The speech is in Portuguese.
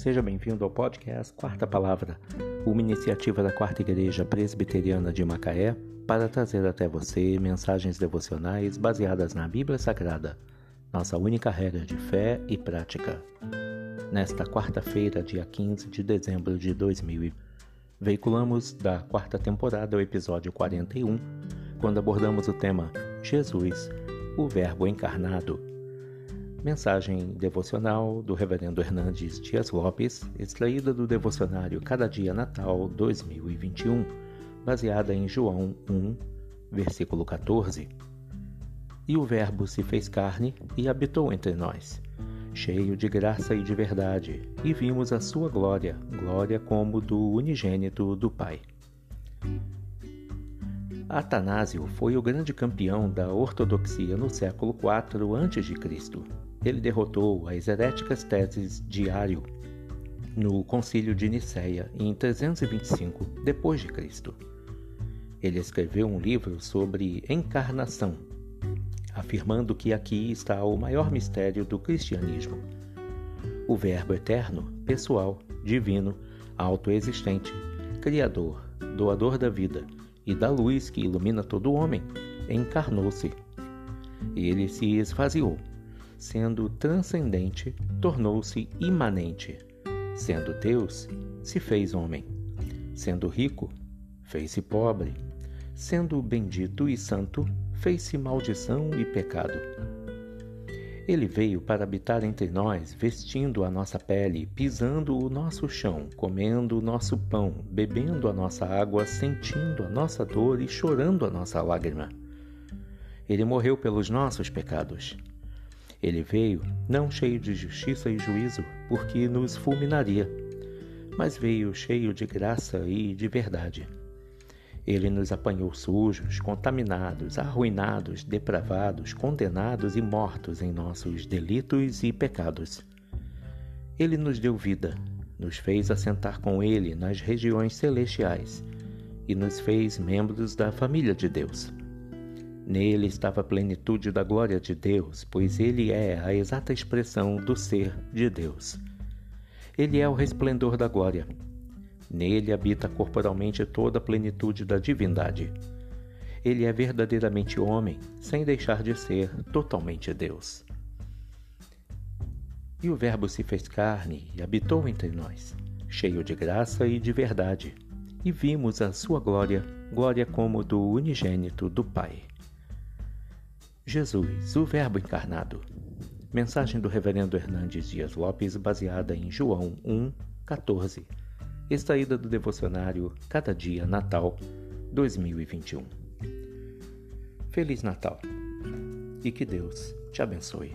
Seja bem-vindo ao podcast Quarta Palavra, uma iniciativa da Quarta Igreja Presbiteriana de Macaé para trazer até você mensagens devocionais baseadas na Bíblia Sagrada, nossa única regra de fé e prática. Nesta quarta-feira, dia 15 de dezembro de 2000, veiculamos da quarta temporada o episódio 41, quando abordamos o tema Jesus, o Verbo encarnado Mensagem devocional do Reverendo Hernandes Dias Lopes, extraída do devocionário Cada Dia Natal 2021, baseada em João 1, versículo 14. E o Verbo se fez carne e habitou entre nós, cheio de graça e de verdade, e vimos a sua glória, glória como do unigênito do Pai. Atanásio foi o grande campeão da ortodoxia no século IV a.C ele derrotou as heréticas teses de Ario no Concílio de Nicéia em 325 d.C. Ele escreveu um livro sobre encarnação, afirmando que aqui está o maior mistério do cristianismo. O Verbo eterno, pessoal, divino, autoexistente, criador, doador da vida e da luz que ilumina todo homem, encarnou-se. Ele se esvaziou sendo transcendente, tornou-se imanente. Sendo Deus, se fez homem. Sendo rico, fez-se pobre. Sendo bendito e santo, fez-se maldição e pecado. Ele veio para habitar entre nós, vestindo a nossa pele, pisando o nosso chão, comendo o nosso pão, bebendo a nossa água, sentindo a nossa dor e chorando a nossa lágrima. Ele morreu pelos nossos pecados ele veio não cheio de justiça e juízo, porque nos fulminaria, mas veio cheio de graça e de verdade. Ele nos apanhou sujos, contaminados, arruinados, depravados, condenados e mortos em nossos delitos e pecados. Ele nos deu vida, nos fez assentar com Ele nas regiões celestiais e nos fez membros da família de Deus. Nele estava a plenitude da glória de Deus, pois ele é a exata expressão do ser de Deus. Ele é o resplendor da glória. Nele habita corporalmente toda a plenitude da divindade. Ele é verdadeiramente homem, sem deixar de ser totalmente Deus. E o Verbo se fez carne e habitou entre nós, cheio de graça e de verdade, e vimos a sua glória, glória como do unigênito do Pai. Jesus, o Verbo encarnado. Mensagem do Reverendo Hernandes Dias Lopes, baseada em João 1, 14. Extraída do devocionário Cada Dia Natal 2021. Feliz Natal e que Deus te abençoe.